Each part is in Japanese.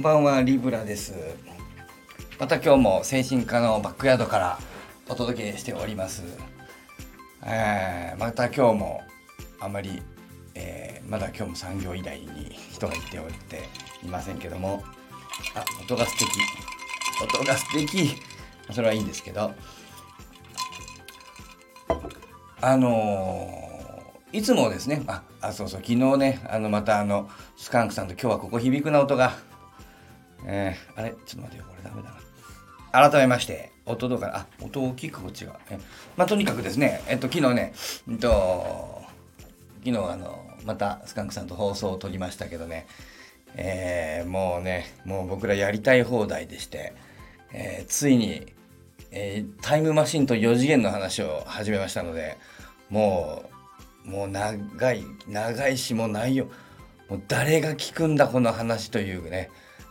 んばんはリブラです。また今日も精神科のバックヤードからお届けしております。えー、また今日もあまり、えー、まだ今日も産業医大に人がいておっていませんけども。あ音が素敵。音が素敵。それはいいんですけど。あのー、いつもですね。ああそうそう。昨日ねあのまたあのスカンクさんと今日はここ響くな音がえー、あれちょっと待ってよこれダメだな。改めまして音どうかなあ音大きくこっちがえまあとにかくですねえっと昨日ねうんと昨日あのまたスカンクさんと放送を撮りましたけどねえー、もうねもう僕らやりたい放題でして、えー、ついに、えー、タイムマシンと4次元の話を始めましたのでもうもう長い長いしもう内容もう誰が聞くんだこの話というね、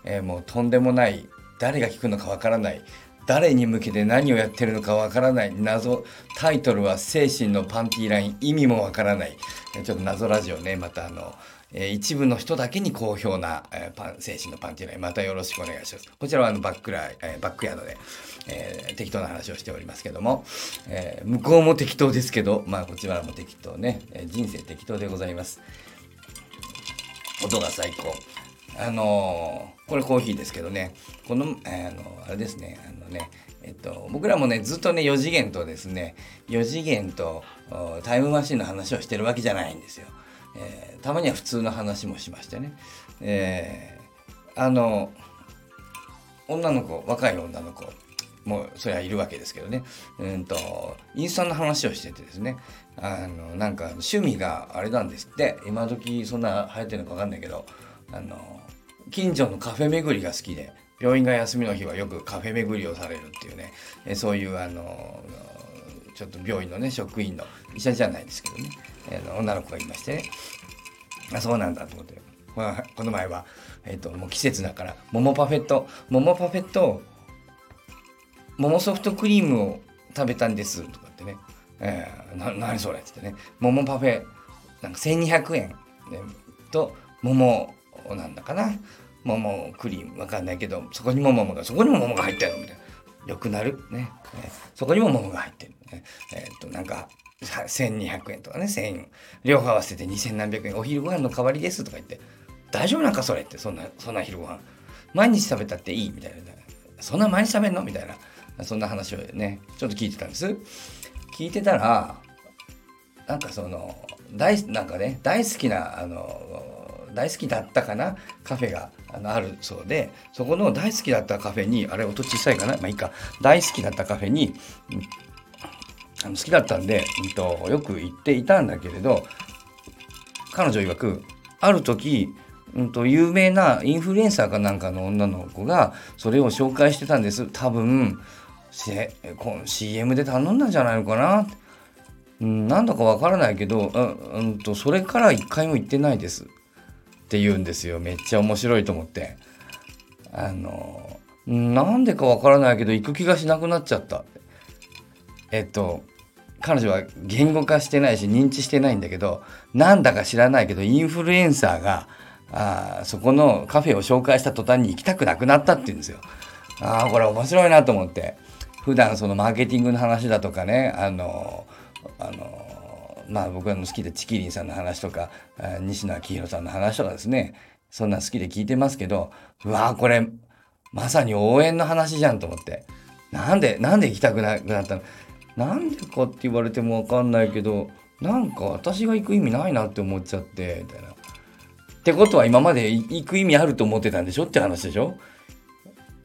えー、もうとんでもない。誰が聞くのかわからない。誰に向けて何をやってるのかわからない。謎タイトルは「精神のパンティーライン」意味もわからない。ちょっと謎ラジオね。またあのえー、一部の人だけに好評な、えー、パン精神のパンティーライン。またよろしくお願いします。こちらはあのバックライ、えー、バックヤードで、え、適当な話をしておりますけども、え、向こうも適当ですけど。まあこちらも適当ね、え、人生適当でございます。音が最高。あの、これコーヒーですけどね。この、あのあれですね。あのねえっと、僕らもねずっとね4次元とですね4次元とタイムマシンの話をしてるわけじゃないんですよ。えー、たまには普通の話もしましてね、えー、あの女の子若い女の子もそりゃいるわけですけどね。うんとインスタの話をしててですね。あのなんか趣味があれなんですって。今時そんな流行ってるのか分かんないけど。あの近所のカフェ巡りが好きで病院が休みの日はよくカフェ巡りをされるっていうね。えそういうあのちょっと病院のね職員の医者じゃないですけどね、えー、女の子がいましてね。あそうなんだと思って、まあ、この前は、えーと、もう季節だから桃パフェット桃パフェット桃ソフトクリームを食べたんですとかってね、えー、な何それって言ってね。桃パフェなんか1200円、ね、と桃なんだかな。桃クリームわかんないけどそこにも桃がそこにも桃が入ってるみたいな。よくなる。ね、えー、そこにも桃が入ってる、ね、えー、っとなんか1200円とかね。1000円両方合わせて2000何百円。お昼ご飯の代わりですとか言って。大丈夫なんかそれって。そんなそんな昼ご飯。毎日食べたっていいみたいな。そんな毎日食べんの？みたいな。そんな話をねちょっと聞いてたんです。聞いてたらなんかその大なんかね大好きなあの大好きだったかな？カフェがあのあるそうでそこの大好きだったカフェにあれ音小さいかな？まあいいか。大好きだったカフェに、あの好きだったんで、うんと、よく行っていたんだけれど彼女曰くある時うんと、有名なインフルエンサーかなんかの女の子がそれを紹介してたんです。多分 CM で頼んだんじゃないのかな、うん、なんだかわからないけど、うんうん、とそれから一回も行ってないです。って言うんですよ。めっちゃ面白いと思って。あのなんでかわからないけど行く気がしなくなっちゃった。えっと彼女は言語化してないし認知してないんだけどなんだか知らないけどインフルエンサーがあそこのカフェを紹介した途端に行きたくなくなったって言うんですよ。ああこれ面白いなと思って。普段そのマーケティングの話だとかねあのあのまあ僕の好きでチキリンさんの話とか西野昭弘さんの話とかですね。そんな好きで聞いてますけどうわーこれまさに応援の話じゃんと思って。なんでなんで行きたくなくなったの？なんでかって言われても分かんないけどなんか私が行く意味ないなって思っちゃってみたいな。ってことは今まで行く意味あると思ってたんでしょ？って話でしょ？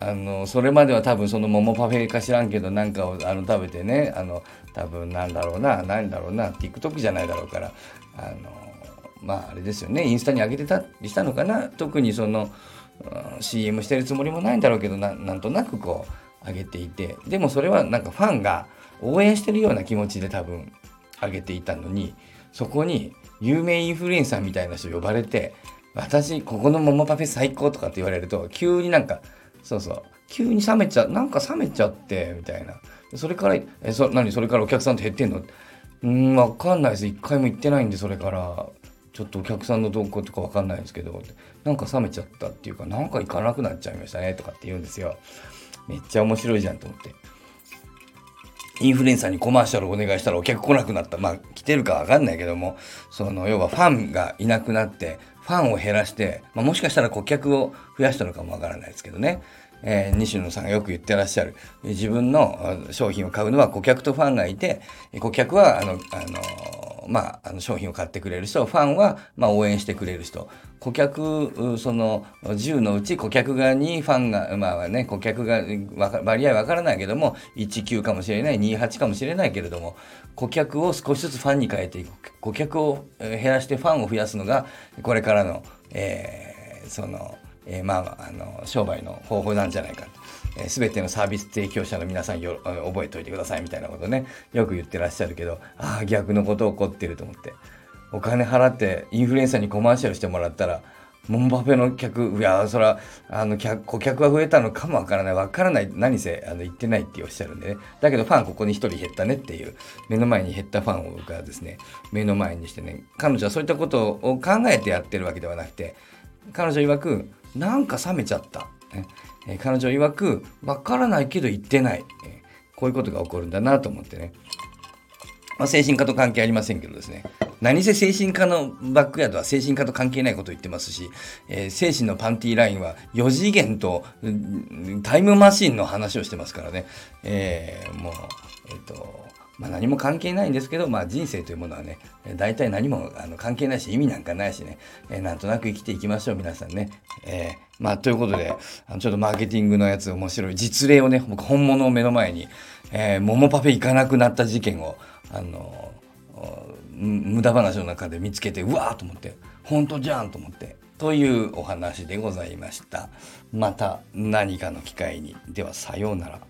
あのそれまでは多分その桃パフェか知らんけどなんかをあの食べてねあの多分なんだろうな何だろうな TikTok じゃないだろうからあのまああれですよねインスタに上げてたりしたのかな特にその、うん、CM してるつもりもないんだろうけどなんとなくこう上げていてでもそれはなんかファンが応援してるような気持ちで多分上げていたのにそこに有名インフルエンサーみたいな人呼ばれて私ここの桃パフェ最高とかって言われると急になんかそうそう。急に冷めちゃなんか冷めちゃってみたいな。それからえそ何？それからお客さんって減ってんの？うんわかんないです。一回も行ってないんでそれから。ちょっとお客さんの動向とか分かんないんですけど。なんか冷めちゃったっていうかなんか行かなくなっちゃいましたねとかって言うんですよ。めっちゃ面白いじゃんと思って。インフルエンサーにコマーシャルお願いしたらお客来なくなった。まあ来てるかわかんないけども、その要はファンがいなくなって、ファンを減らして、まあ、もしかしたら顧客を増やしたのかもわからないですけどね。えー、西野さんがよく言ってらっしゃる。自分の商品を買うのは顧客とファンがいて、顧客は、あの、あのまあ、あの商品を買ってくれる人ファンは、まあ、応援してくれる人。顧客その10のうち顧客側にファンがまあね顧客が割合わからないけども19かもしれない28かもしれないけれども顧客を少しずつファンに変えていく。顧客を減らしてファンを増やすのがこれからの、えー、その、えー、まああの商売の方法なんじゃないかえー、全てのサービス提供者の皆さんよ覚えておいてくださいみたいなことね。よく言ってらっしゃるけどああ逆のこと起こってると思って。お金払ってインフルエンサーにコマーシャルしてもらったらモンバペの客いやそれはあの客顧客が増えたのかもわからない。わからない。何せあの言ってないっておっしゃるんでね。だけどファンここに1人減ったねっていう目の前に減ったファンをがですね目の前にしてね彼女はそういったことを考えてやってるわけではなくて彼女曰くなんか冷めちゃった、ね、え彼女曰く、わからないけど言ってない、えこういうことが起こるんだなと思ってね。まあ、精神科と関係ありませんけどですね。何せ精神科のバックヤードは精神科と関係ないことを言ってますし、えー、精神のパンティーラインは4次元とタイムマシンの話をしてますからね。えー、もう、えっ、ー、と、まあ、何も関係ないんですけど、まあ、人生というものはね、大体何もあの関係ないし、意味なんかないしね、えー、なんとなく生きていきましょう、皆さんね。えー、まあ、ということで、あのちょっとマーケティングのやつ面白い、実例をね、僕本物を目の前に、えー、桃パフェ行かなくなった事件を、あの無駄話の中で見つけて、うわーと思って、本当じゃんと思って、というお話でございました。また何かの機会に。では、さようなら。